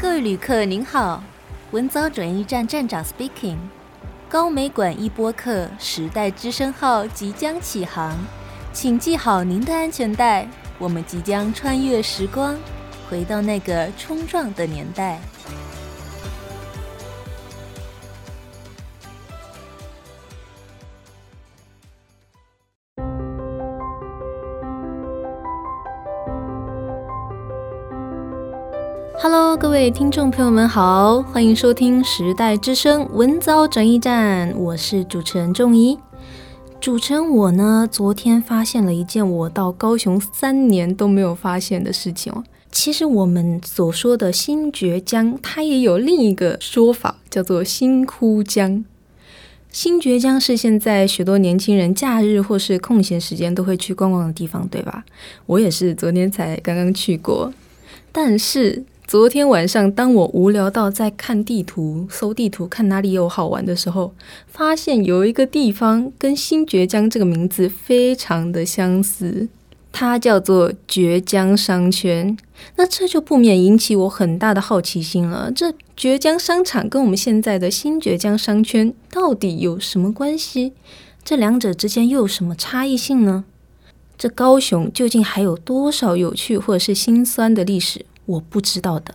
各位旅客您好，文藻转运站站长 speaking，高美馆一播客时代之声号即将启航，请系好您的安全带，我们即将穿越时光，回到那个冲撞的年代。各位听众朋友们好，欢迎收听时代之声文藻转译站，我是主持人仲怡。主持人我呢，昨天发现了一件我到高雄三年都没有发现的事情哦。其实我们所说的新堀江，它也有另一个说法，叫做新枯江。新堀江是现在许多年轻人假日或是空闲时间都会去逛逛的地方，对吧？我也是昨天才刚刚去过，但是。昨天晚上，当我无聊到在看地图、搜地图，看哪里有好玩的时候，发现有一个地方跟新堀江这个名字非常的相似，它叫做堀江商圈。那这就不免引起我很大的好奇心了。这堀江商场跟我们现在的新堀江商圈到底有什么关系？这两者之间又有什么差异性呢？这高雄究竟还有多少有趣或者是心酸的历史？我不知道的，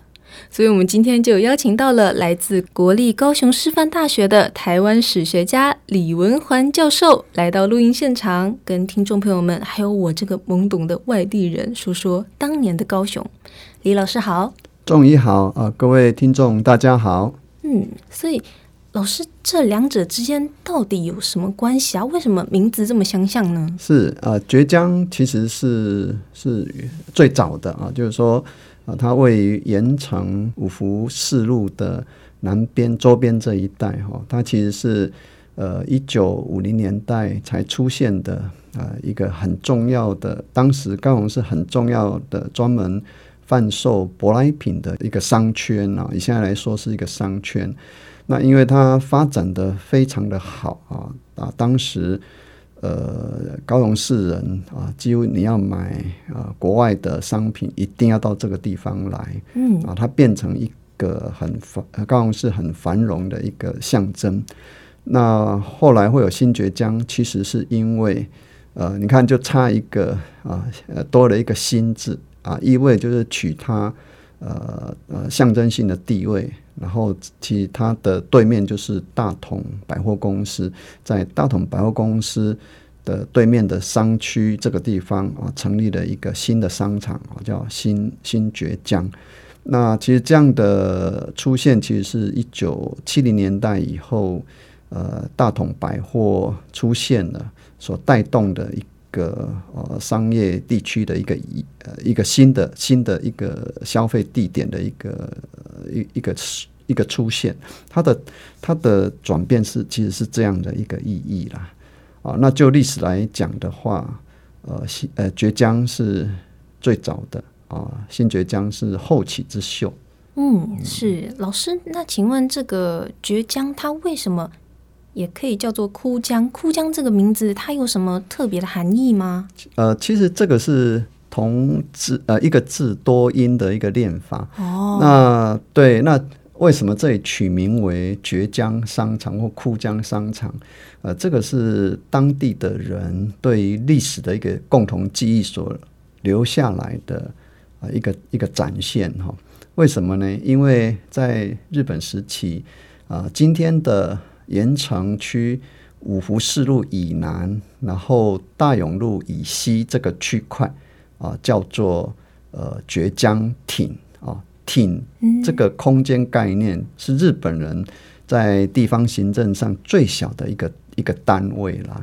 所以我们今天就邀请到了来自国立高雄师范大学的台湾史学家李文环教授来到录音现场，跟听众朋友们还有我这个懵懂的外地人说说当年的高雄。李老师好，仲怡好啊，各位听众大家好。嗯，所以老师这两者之间到底有什么关系啊？为什么名字这么相像呢？是啊，堀江其实是是最早的啊，就是说。啊，它位于盐城五福四路的南边周边这一带哈，它其实是呃一九五零年代才出现的啊一个很重要的，当时高雄是很重要的专门贩售舶来品的一个商圈啊，以现在来说是一个商圈。那因为它发展得非常的好啊啊，当时。呃，高雄市人啊，几乎你要买啊国外的商品，一定要到这个地方来。嗯啊，它变成一个很繁高雄市很繁荣的一个象征。那后来会有新堀江，其实是因为呃，你看就差一个啊，多了一个新字啊，意味就是取它呃呃象征性的地位。然后其他的对面就是大同百货公司，在大同百货公司的对面的商区这个地方啊，成立了一个新的商场啊，叫新新堀江。那其实这样的出现，其实是一九七零年代以后，呃，大同百货出现了所带动的一个呃商业地区的一个一呃一个新的新的一个消费地点的一个一一个一个出现，它的它的转变是其实是这样的一个意义啦。啊，那就历史来讲的话，呃，新呃堀江是最早的啊，新堀江是后起之秀。嗯，是老师，那请问这个堀江它为什么也可以叫做枯江？枯江这个名字它有什么特别的含义吗？呃，其实这个是同字呃一个字多音的一个练法。哦，那对那。为什么这里取名为绝江商场或枯江商场？呃，这个是当地的人对于历史的一个共同记忆所留下来的啊一个一个展现哈。为什么呢？因为在日本时期啊，今天的盐城区五福四路以南，然后大勇路以西这个区块啊，叫做呃绝江町。町这个空间概念是日本人在地方行政上最小的一个一个单位啦。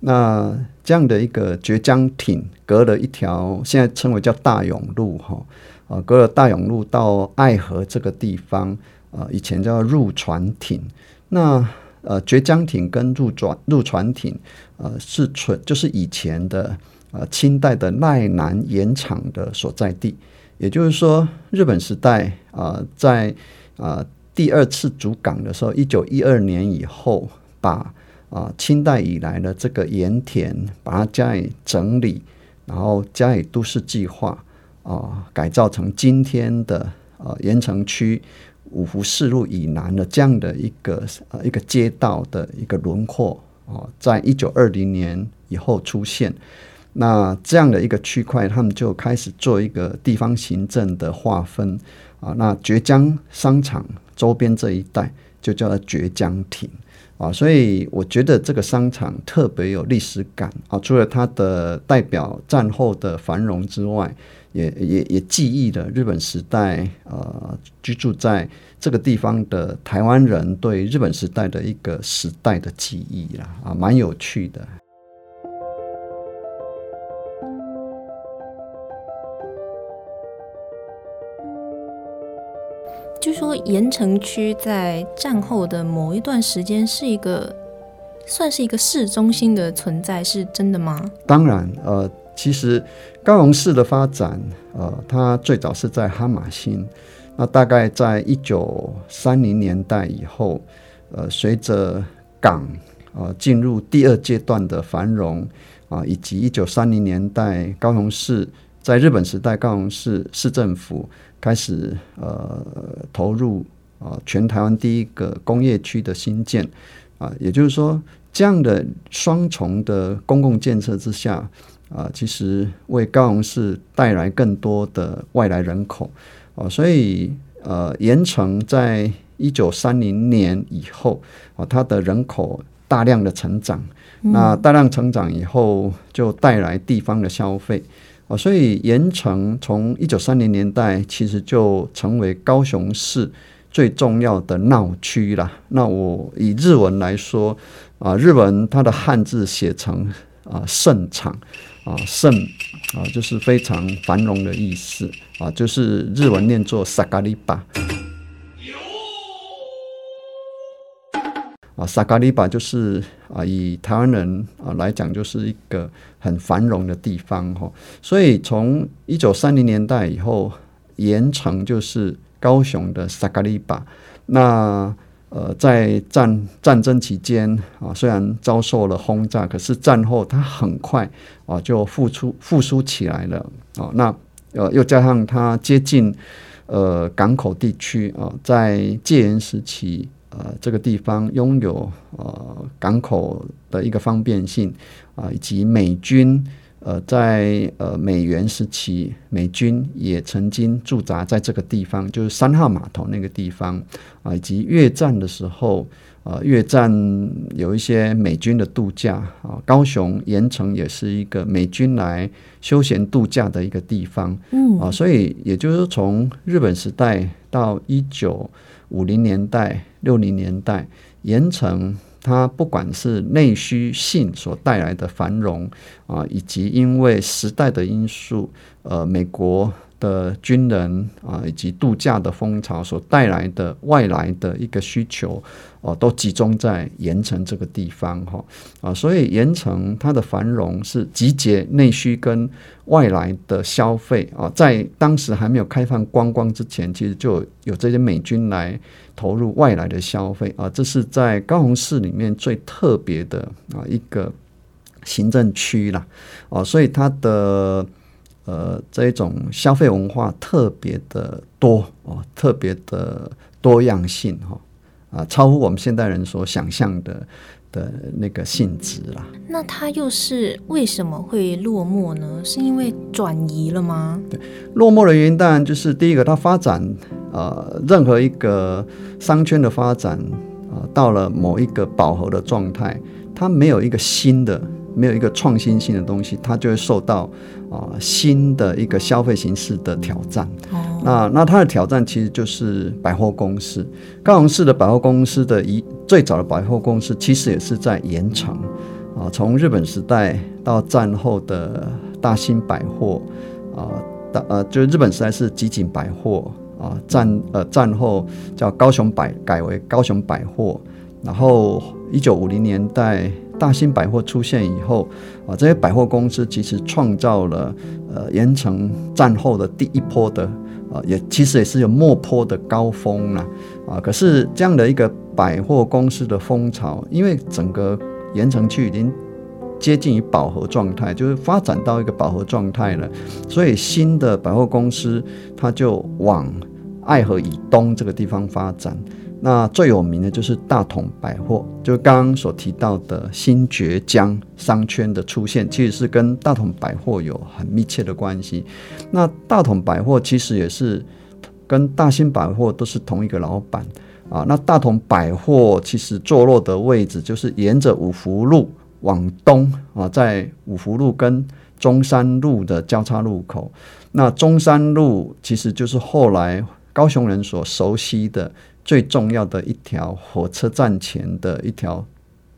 那这样的一个绝江町，隔了一条现在称为叫大勇路哈啊，隔了大勇路到爱河这个地方啊，以前叫入船町。那呃堀江町跟入船入船町呃是纯就是以前的呃清代的奈南盐场的所在地。也就是说，日本时代啊、呃，在啊、呃、第二次主港的时候，一九一二年以后，把啊、呃、清代以来的这个盐田，把它加以整理，然后加以都市计划啊、呃，改造成今天的呃盐城区五湖四路以南的这样的一个呃一个街道的一个轮廓哦，在一九二零年以后出现。那这样的一个区块，他们就开始做一个地方行政的划分啊。那绝江商场周边这一带就叫做堀江亭啊。所以我觉得这个商场特别有历史感啊。除了它的代表战后的繁荣之外，也也也记忆了日本时代呃居住在这个地方的台湾人对日本时代的一个时代的记忆啦啊，蛮有趣的。据说盐城区在战后的某一段时间是一个算是一个市中心的存在，是真的吗？当然，呃，其实高雄市的发展，呃，它最早是在哈马星，那大概在一九三零年代以后，呃，随着港呃进入第二阶段的繁荣啊，呃，以及一九三零年代高雄市在日本时代高雄市市政府。开始呃投入啊、全台湾第一个工业区的新建啊、也就是说，这样的双重的公共建设之下啊、其实为高雄市带来更多的外来人口啊、所以呃，盐城在一九三零年以后啊、它的人口大量的成长，那大量成长以后就带来地方的消费。啊，所以盐城从一九三零年代其实就成为高雄市最重要的闹区啦。那我以日文来说，啊，日文它的汉字写成啊盛场，啊盛啊就是非常繁荣的意思啊，就是日文念作萨啊，萨卡利巴就是啊，以台湾人啊来讲，就是一个很繁荣的地方哈。所以从一九三零年代以后，盐城就是高雄的萨卡利巴。那呃，在战战争期间啊，虽然遭受了轰炸，可是战后它很快啊就复出复苏起来了啊。那呃，又加上它接近呃港口地区啊，在戒严时期。呃，这个地方拥有呃港口的一个方便性啊、呃，以及美军呃在呃美元时期，美军也曾经驻扎在这个地方，就是三号码头那个地方啊、呃，以及越战的时候，呃越战有一些美军的度假啊、呃，高雄盐城也是一个美军来休闲度假的一个地方，嗯啊、呃，所以也就是，从日本时代到一九五零年代。六零年代，盐城它不管是内需性所带来的繁荣啊，以及因为时代的因素，呃，美国的军人啊，以及度假的风潮所带来的外来的一个需求，哦、啊，都集中在盐城这个地方哈啊，所以盐城它的繁荣是集结内需跟外来的消费啊，在当时还没有开放观光之前，其实就有这些美军来投入外来的消费啊，这是在高雄市里面最特别的啊一个行政区啦，啊，所以它的。呃，这一种消费文化特别的多哦，特别的多样性哈啊，超乎我们现代人所想象的的那个性质啦。那它又是为什么会落寞呢？是因为转移了吗？对，落寞的原因当然就是第一个，它发展呃，任何一个商圈的发展啊、呃，到了某一个饱和的状态，它没有一个新的。没有一个创新性的东西，它就会受到啊、呃、新的一个消费形式的挑战。哦、那那它的挑战其实就是百货公司。高雄市的百货公司的一最早的百货公司，其实也是在盐埕啊。从日本时代到战后的大兴百货啊，大呃就是日本时代是集锦百货啊，战呃战后叫高雄百改为高雄百货，然后一九五零年代。大兴百货出现以后，啊，这些百货公司其实创造了呃盐城战后的第一波的啊，也其实也是有末波的高峰了啊。可是这样的一个百货公司的风潮，因为整个盐城区已经接近于饱和状态，就是发展到一个饱和状态了，所以新的百货公司它就往爱河以东这个地方发展。那最有名的就是大同百货，就刚刚所提到的新崛江商圈的出现，其实是跟大同百货有很密切的关系。那大同百货其实也是跟大兴百货都是同一个老板啊。那大同百货其实坐落的位置就是沿着五福路往东啊，在五福路跟中山路的交叉路口。那中山路其实就是后来高雄人所熟悉的。最重要的一条火车站前的一条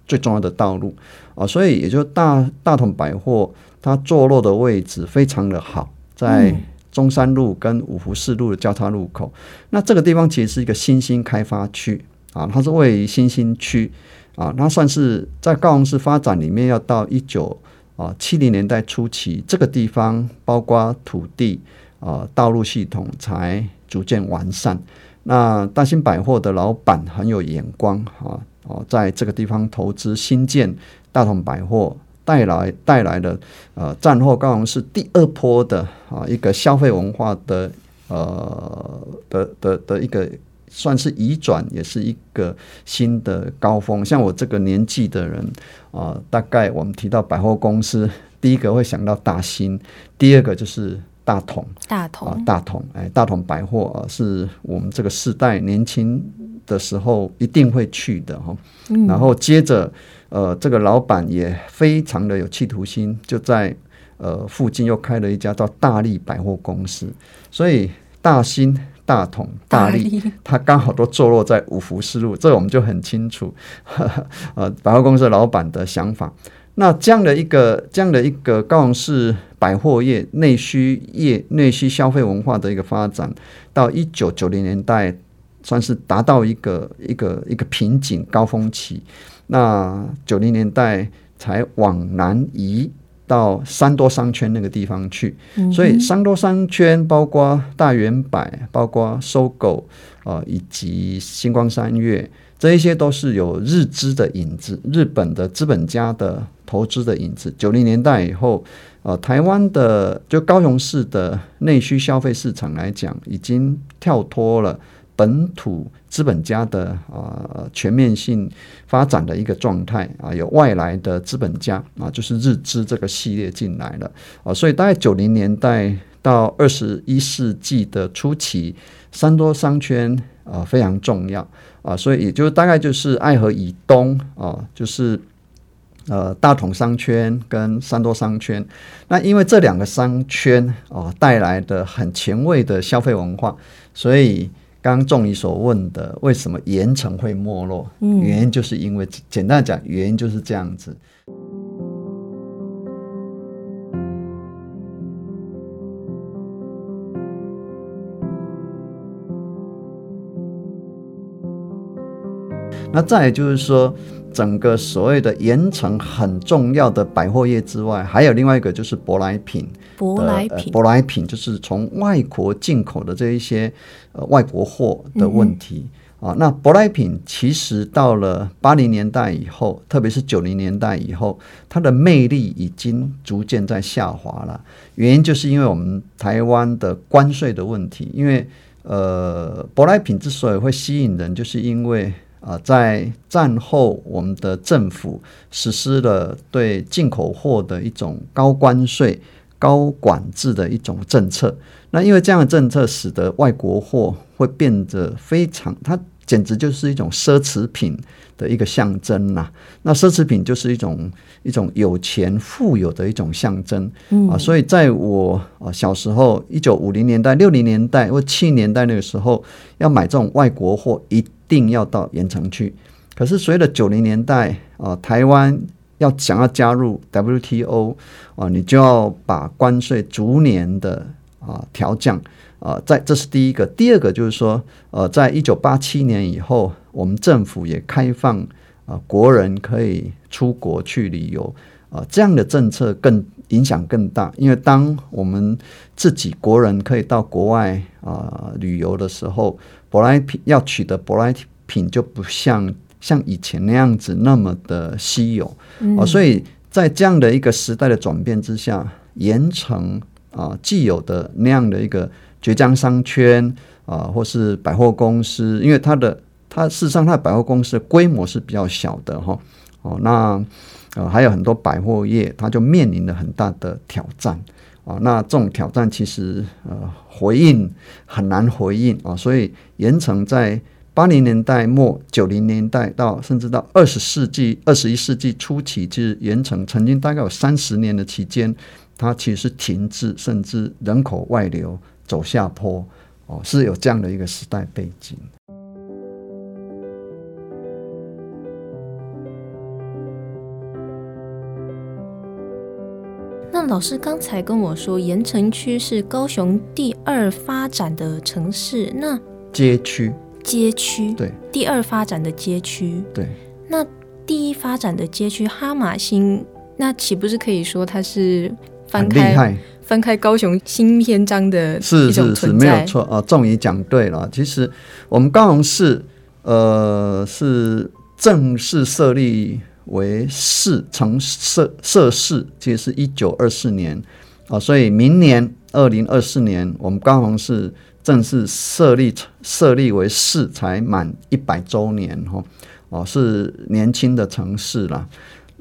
最重要的道路啊，所以也就大大同百货它坐落的位置非常的好，在中山路跟五福四路的交叉路口。那这个地方其实是一个新兴开发区啊，它是位于新兴区啊，它算是在高雄市发展里面要到一九啊七零年代初期，这个地方包括土地啊、道路系统才逐渐完善。那大兴百货的老板很有眼光啊，哦，在这个地方投资新建大同百货，带来带来的呃战后高雄市第二波的啊一个消费文化的呃的的的一个算是移转，也是一个新的高峰。像我这个年纪的人啊，大概我们提到百货公司，第一个会想到大兴，第二个就是。大同，大同啊，大同，哎，大同百货啊，是我们这个世代年轻的时候一定会去的哈。嗯、然后接着，呃，这个老板也非常的有企图心，就在呃附近又开了一家叫大利百货公司。所以大兴、大同、大利，它刚好都坐落在五福四路，这我们就很清楚。呵 呵呃，百货公司老板的想法。那这样的一个这样的一个高雄市百货业内需业内需消费文化的一个发展，到一九九零年代算是达到一个一个一个瓶颈高峰期。那九零年代才往南移到三多商圈那个地方去，所以三多商圈包括大圆百，包括 SOGO 啊，以及星光三月。这一些都是有日资的影子，日本的资本家的投资的影子。九零年代以后，呃，台湾的就高雄市的内需消费市场来讲，已经跳脱了本土资本家的啊、呃、全面性发展的一个状态啊，有外来的资本家啊，就是日资这个系列进来了啊，所以大概九零年代到二十一世纪的初期，三多商圈啊非常重要。啊，所以也就大概就是爱河以东啊，就是呃大同商圈跟三多商圈。那因为这两个商圈啊带来的很前卫的消费文化，所以刚刚仲仪所问的为什么盐城会没落，嗯，原因就是因为简单讲，原因就是这样子。那再就是说，整个所谓的盐城很重要的百货业之外，还有另外一个就是舶来品。舶来品，舶来品就是从外国进口的这一些呃外国货的问题、嗯、啊。那舶来品其实到了八零年代以后，特别是九零年代以后，它的魅力已经逐渐在下滑了。原因就是因为我们台湾的关税的问题。因为呃，舶来品之所以会吸引人，就是因为啊，在战后，我们的政府实施了对进口货的一种高关税、高管制的一种政策。那因为这样的政策，使得外国货会变得非常，它简直就是一种奢侈品的一个象征呐。那奢侈品就是一种一种有钱富有的一种象征啊。所以在我啊小时候，一九五零年代、六零年代或七零年代那个时候，要买这种外国货一。定要到盐城去，可是随着九零年代啊，台湾要想要加入 WTO 啊，你就要把关税逐年的啊调降啊，在这是第一个，第二个就是说，呃，在一九八七年以后，我们政府也开放啊，国人可以出国去旅游。啊，这样的政策更影响更大，因为当我们自己国人可以到国外啊旅游的时候。舶来品要取得舶来品就不像像以前那样子那么的稀有，嗯、啊，所以在这样的一个时代的转变之下，盐城啊既有的那样的一个崛江商圈啊、或是百货公司，因为它的它事实上它的百货公司的规模是比较小的哈。哦，那呃还有很多百货业，它就面临了很大的挑战啊。那这种挑战其实呃回应很难回应啊，所以盐城在八零年代末、九零年代到甚至到二十世纪、二十一世纪初期，其实盐城曾经大概有三十年的期间，它其实是停滞，甚至人口外流走下坡哦，是有这样的一个时代背景。那老师刚才跟我说，盐城区是高雄第二发展的城市，那街区。街区对，第二发展的街区对，那第一发展的街区哈马星，那岂不是可以说它是翻开翻开高雄新篇章的一种存在？是是是，没有错啊，终于讲对了。其实我们高雄市呃是正式设立为市城设设市，其实是一九二四年啊，所以明年二零二四年我们高雄市。正式设立设立为市才满一百周年哈哦，是年轻的城市了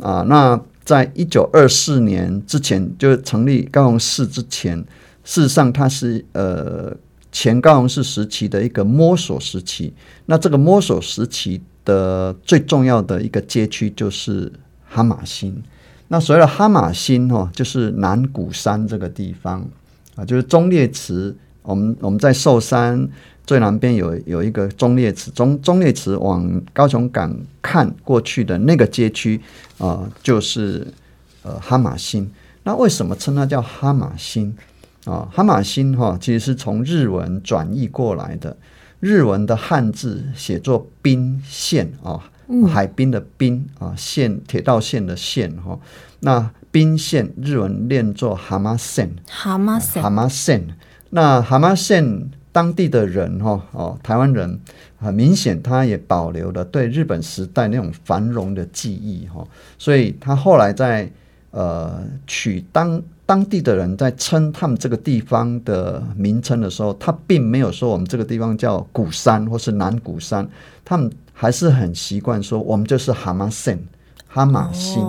啊。那在一九二四年之前，就成立高雄市之前，事实上它是呃前高雄市时期的一个摸索时期。那这个摸索时期的最重要的一个街区就是哈玛星。那所谓的哈玛星哈，就是南鼓山这个地方啊，就是忠烈祠。我们我们在寿山最南边有有一个忠烈祠，忠忠烈祠往高雄港看过去的那个街区啊、呃，就是呃哈马星。那为什么称它叫哈马星啊？哈马星哈，其实是从日文转译过来的。日文的汉字写作滨线啊，海滨的滨啊，线铁道线的线哈。那滨线日文念作哈玛线，哈玛线，哈玛线。那蛤蟆县当地的人哈哦，台湾人很明显，他也保留了对日本时代那种繁荣的记忆哈，所以他后来在呃取当当地的人在称他们这个地方的名称的时候，他并没有说我们这个地方叫鼓山或是南鼓山，他们还是很习惯说我们就是蛤蟆县哈玛星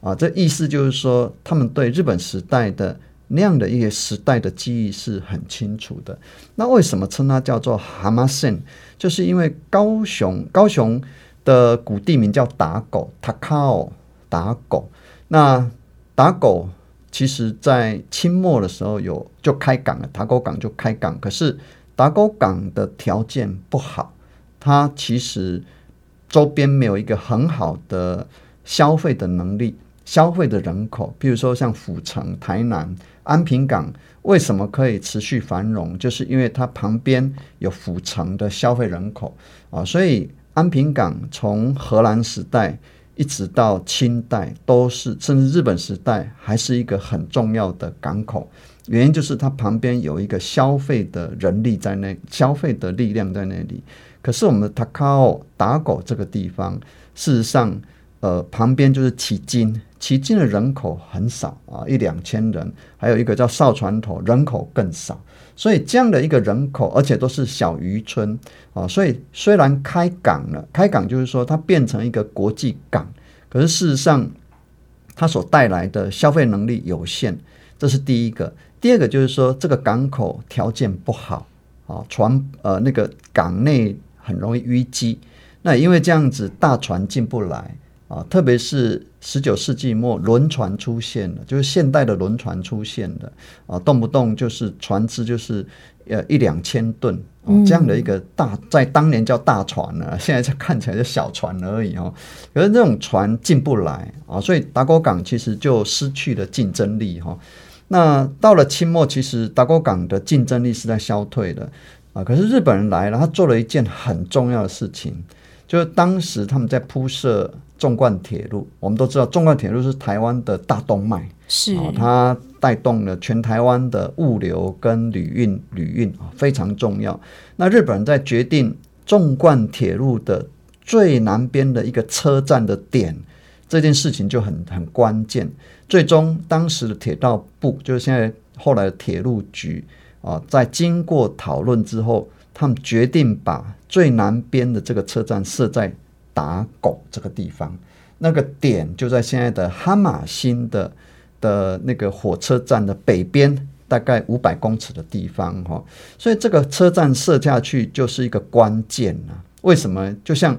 啊，这意思就是说他们对日本时代的。那样的一个时代的记忆是很清楚的。那为什么称它叫做哈玛县？就是因为高雄高雄的古地名叫打狗，（Takao），打狗。那打狗其实在清末的时候有就开港了，打狗港就开港。可是打狗港的条件不好，它其实周边没有一个很好的消费的能力。消费的人口，比如说像府城、台南、安平港，为什么可以持续繁荣？就是因为它旁边有府城的消费人口啊，所以安平港从荷兰时代一直到清代都是，甚至日本时代还是一个很重要的港口。原因就是它旁边有一个消费的人力在那，消费的力量在那里。可是我们的塔卡奥打狗这个地方，事实上，呃，旁边就是旗津。旗津的人口很少啊，一两千人，还有一个叫少船头，人口更少。所以这样的一个人口，而且都是小渔村啊。所以虽然开港了，开港就是说它变成一个国际港，可是事实上它所带来的消费能力有限，这是第一个。第二个就是说这个港口条件不好啊，船呃那个港内很容易淤积，那因为这样子大船进不来。啊，特别是十九世纪末，轮船出现了，就是现代的轮船出现了，啊，动不动就是船只就是呃一两千吨，啊，这样的一个大，在当年叫大船呢，现在就看起来就小船而已哦。可是这种船进不来啊，所以打狗港其实就失去了竞争力哈。那到了清末，其实打狗港的竞争力是在消退的啊。可是日本人来了，他做了一件很重要的事情，就是当时他们在铺设。纵贯铁路，我们都知道，纵贯铁路是台湾的大动脉，是、哦、它带动了全台湾的物流跟旅运，旅运啊非常重要。那日本人在决定纵贯铁路的最南边的一个车站的点，这件事情就很很关键。最终，当时的铁道部，就是现在后来的铁路局啊，在经过讨论之后，他们决定把最南边的这个车站设在打狗这个地方，那个点就在现在的哈马星的的那个火车站的北边，大概五百公尺的地方哈。所以这个车站设下去就是一个关键啊。为什么？就像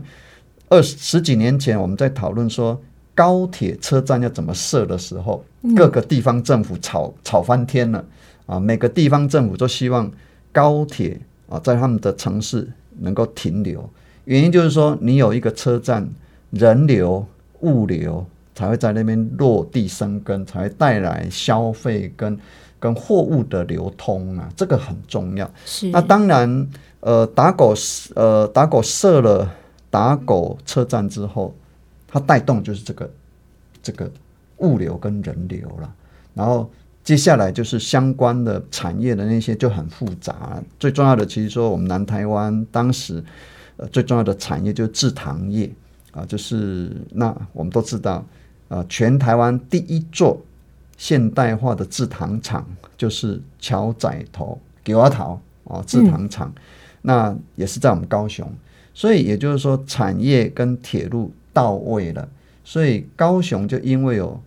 二十几年前我们在讨论说高铁车站要怎么设的时候，各个地方政府吵吵翻天了啊！每个地方政府都希望高铁。啊，在他们的城市能够停留，原因就是说，你有一个车站，人流、物流才会在那边落地生根，才会带来消费跟跟货物的流通啊，这个很重要。是。那当然，呃，打狗呃打狗设了打狗车站之后，它带动就是这个这个物流跟人流了，然后。接下来就是相关的产业的那些就很复杂，最重要的其实说我们南台湾当时呃最重要的产业就是制糖业啊，就是那我们都知道啊，全台湾第一座现代化的制糖厂就是桥仔头给阿桃啊制糖厂，嗯，那也是在我们高雄，所以也就是说产业跟铁路到位了，所以高雄就因为有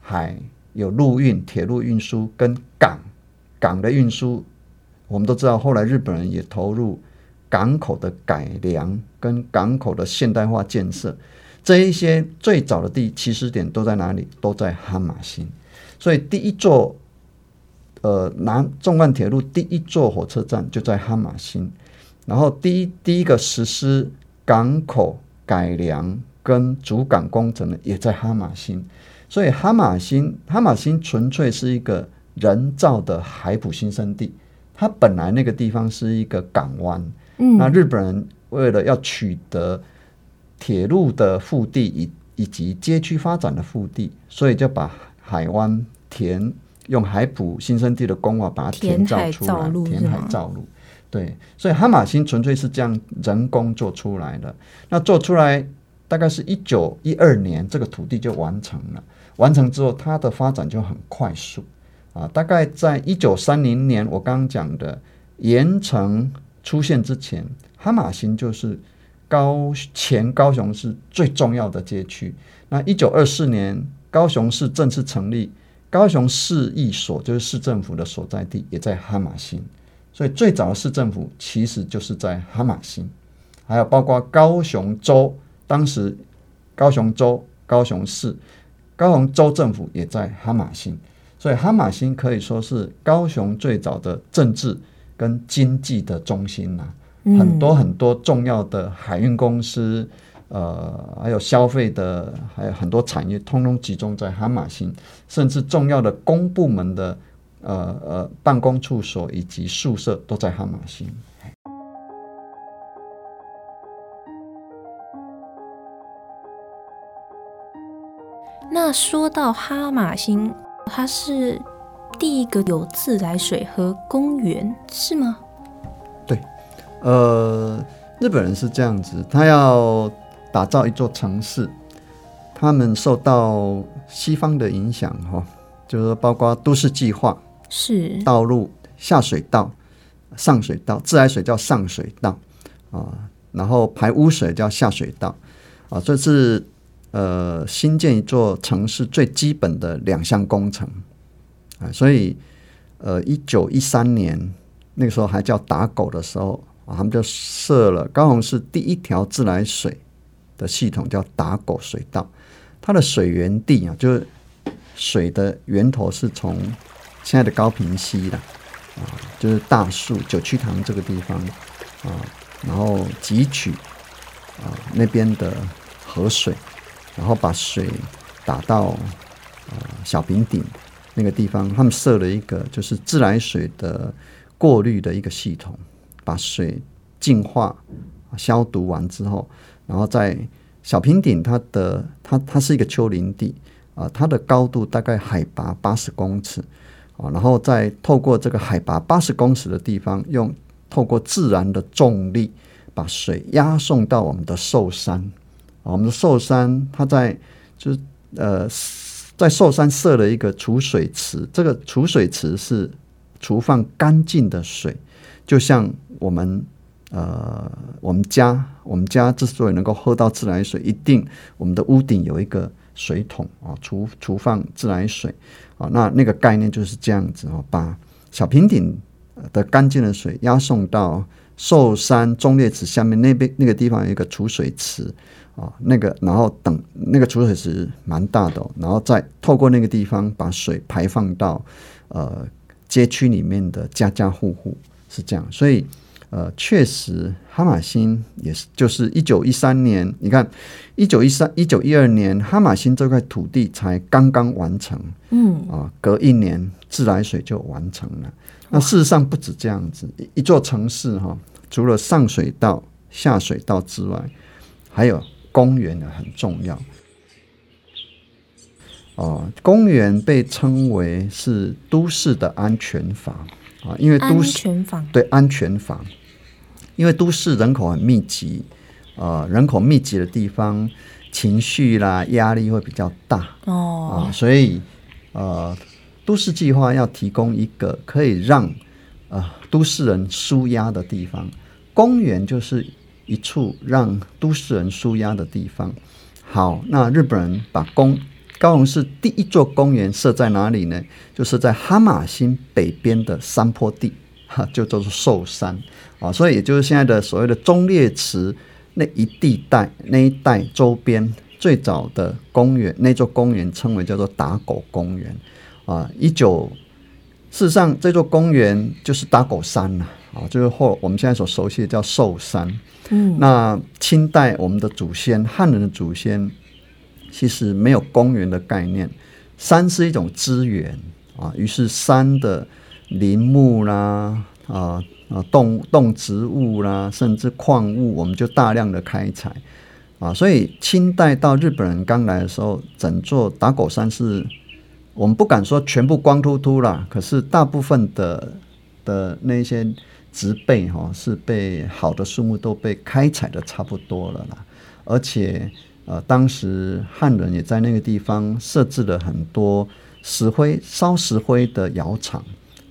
海。有陆运、铁路运输跟港港的运输，我们都知道。后来日本人也投入港口的改良跟港口的现代化建设，这一些最早的第起始点都在哪里？都在哈马星。所以第一座呃南纵贯铁路第一座火车站就在哈马星，然后第一第一个实施港口改良跟主港工程的也在哈马星。所以哈马星，哈马星纯粹是一个人造的海埔新生地。它本来那个地方是一个港湾，嗯，那日本人为了要取得铁路的腹地以以及街区发展的腹地，所以就把海湾填用海埔新生地的工法把它填造出来，填海造路。对，所以哈马星纯粹是这样人工做出来的。那做出来大概是一九一二年，这个土地就完成了。完成之后，它的发展就很快速啊！大概在一九三零年，我刚刚讲的盐埕出现之前，哈玛星就是高前高雄市最重要的街区。那一九二四年，高雄市正式成立，高雄市役所就是市政府的所在地，也在哈玛星。所以最早的市政府其实就是在哈玛星，还有包括高雄州，当时高雄州、高雄市。高雄州政府也在哈玛星，所以哈玛星可以说是高雄最早的政治跟经济的中心呐、啊嗯。很多很多重要的海运公司，呃，还有消费的，还有很多产业，通通集中在哈马星，甚至重要的公部门的，呃呃，办公处所以及宿舍都在哈马星。那说到哈马星，它是第一个有自来水和公园，是吗？对，呃，日本人是这样子，他要打造一座城市，他们受到西方的影响，哈，就是包括都市计划，是道路、下水道、上水道，自来水叫上水道啊，然后排污水叫下水道啊，这是。呃，新建一座城市最基本的两项工程所以呃，一九一三年那个时候还叫打狗的时候啊，他们就设了高雄市第一条自来水的系统，叫打狗水道。它的水源地啊，就是水的源头是从现在的高屏溪的啊，就是大树九曲堂这个地方啊，然后汲取啊那边的河水。然后把水打到呃小平顶那个地方，他们设了一个就是自来水的过滤的一个系统，把水净化、消毒完之后，然后在小平顶它的它它是一个丘陵地啊，它的高度大概海拔八十公尺啊，然后再透过这个海拔八十公尺的地方，用透过自然的重力把水押送到我们的寿山。我们的寿山，它在就是呃，在寿山设了一个储水池，这个储水池是储放干净的水，就像我们呃，我们家我们家之所以能够喝到自来水，一定我们的屋顶有一个水桶啊，储储放自来水啊。那那个概念就是这样子哦，把小平顶的干净的水押送到寿山忠烈祠下面那边那个地方有一个储水池啊，那个然后等那个储水池蛮大的，然后再透过那个地方把水排放到呃街区里面的家家户户，是这样，所以。呃，确实，哈马星也是，就是一九一三年，你看，一九一三、一九一二年，哈马星这块土地才刚刚完成，嗯，啊，隔一年自来水就完成了。那事实上不止这样子，一座城市哈，除了上水道、下水道之外，还有公园也很重要。哦，公园被称为是都市的安全房。啊，因为都市对安全房。因为都市人口很密集，呃，人口密集的地方，情绪啦、压力会比较大。哦，呃，所以呃，都市计划要提供一个可以让呃都市人舒压的地方，公园就是一处让都市人舒压的地方。好，那日本人把公高雄市第一座公园设在哪里呢？就是在哈马星北边的山坡地。哈，就叫做寿山啊，所以也就是现在的所谓的忠烈祠那一地带那一带周边最早的公园，那座公园称为叫做打狗公园啊。一九事实上这座公园就是打狗山呐啊，就是后我们现在所熟悉的叫寿山。嗯，那清代我们的祖先汉人的祖先其实没有公园的概念，山是一种资源啊，于是山的。林木啦，啊啊动动植物啦，甚至矿物，我们就大量的开采啊。所以清代到日本人刚来的时候，整座打狗山是，我们不敢说全部光秃秃啦，可是大部分的的那些植被哈，是被好的树木都被开采的差不多了啦。而且呃，当时汉人也在那个地方设置了很多石灰烧石灰的窑厂。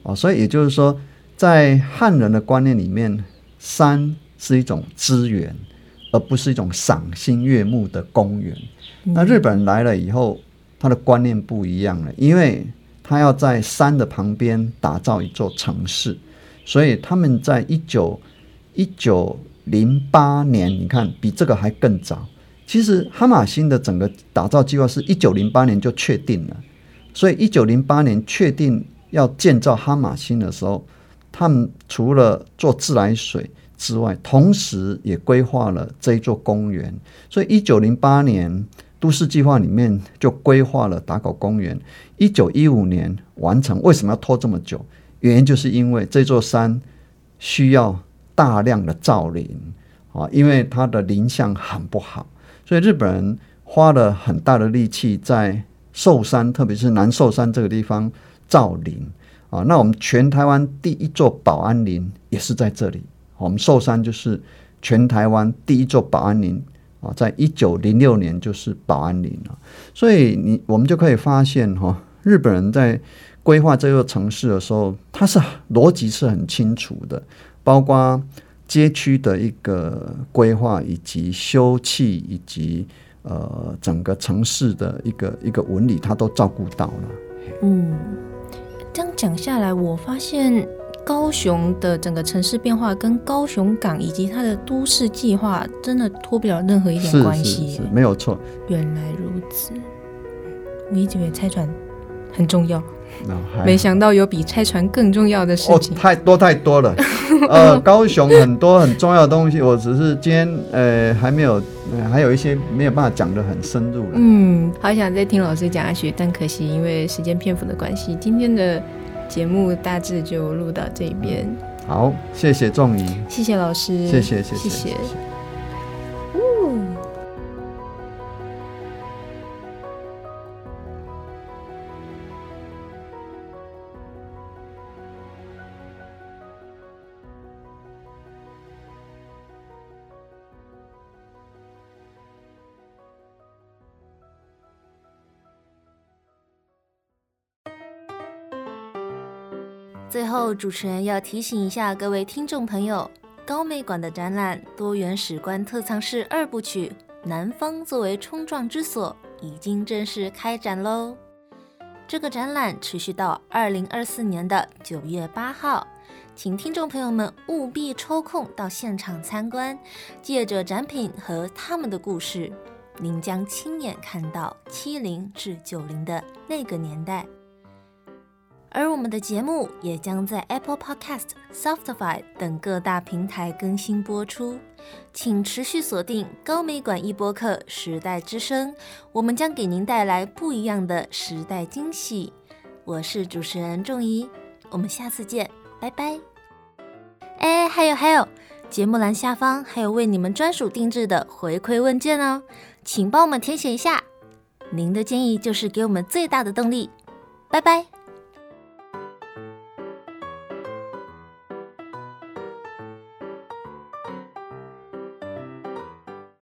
哦，所以也就是说，在汉人的观念里面，山是一种资源，而不是一种赏心悦目的公园。嗯。那日本人来了以后，他的观念不一样了，因为他要在山的旁边打造一座城市，所以他们在一九一九零八年，你看比这个还更早。其实哈马星的整个打造计划是一九零八年就确定了，所以一九零八年确定。要建造哈马星的时候，他们除了做自来水之外，同时也规划了这一座公园。所以，一九零八年都市计划里面就规划了打狗公园。一九一五年完成。为什么要拖这么久？原因就是因为这座山需要大量的造林啊，因为它的林相很不好，所以日本人花了很大的力气在寿山，特别是南寿山这个地方。造林啊，那我们全台湾第一座保安林也是在这里。我们寿山就是全台湾第一座保安林啊，在一九零六年就是保安林了。所以你我们就可以发现哈，日本人在规划这座城市的时候，它是逻辑是很清楚的，包括街区的一个规划，以及休憩，以及呃整个城市的一个一个纹理，它都照顾到了。嗯。这样讲下来，我发现高雄的整个城市变化跟高雄港以及它的都市计划真的脱不了任何一点关系。是是是，没有错。原来如此，我一直以为拆船很重要。没想到有比拆船更重要的事情，哦，太多太多了。呃，高雄很多很重要的东西，我只是今天呃还没有，呃，还有一些没有办法讲的很深入了。嗯，好想再听老师讲下去，但可惜因为时间篇幅的关系，今天的节目大致就录到这边。好，谢谢仲怡，谢谢老师，谢谢谢谢。谢谢谢谢后，主持人要提醒一下各位听众朋友，高美馆的展览《多元史观特藏室二部曲：南方作为冲撞之所》已经正式开展喽。这个展览持续到二零二四年的九月八号，请听众朋友们务必抽空到现场参观，借着展品和他们的故事，您将亲眼看到七零至九零的那个年代。而我们的节目也将在 Apple Podcast、Spotify 等各大平台更新播出，请持续锁定高美馆一播客《时代之声》，我们将给您带来不一样的时代惊喜。我是主持人仲怡，我们下次见，拜拜。哎，还有还有，节目栏下方还有为你们专属定制的回馈问卷哦，请帮我们填写一下，您的建议就是给我们最大的动力。拜拜。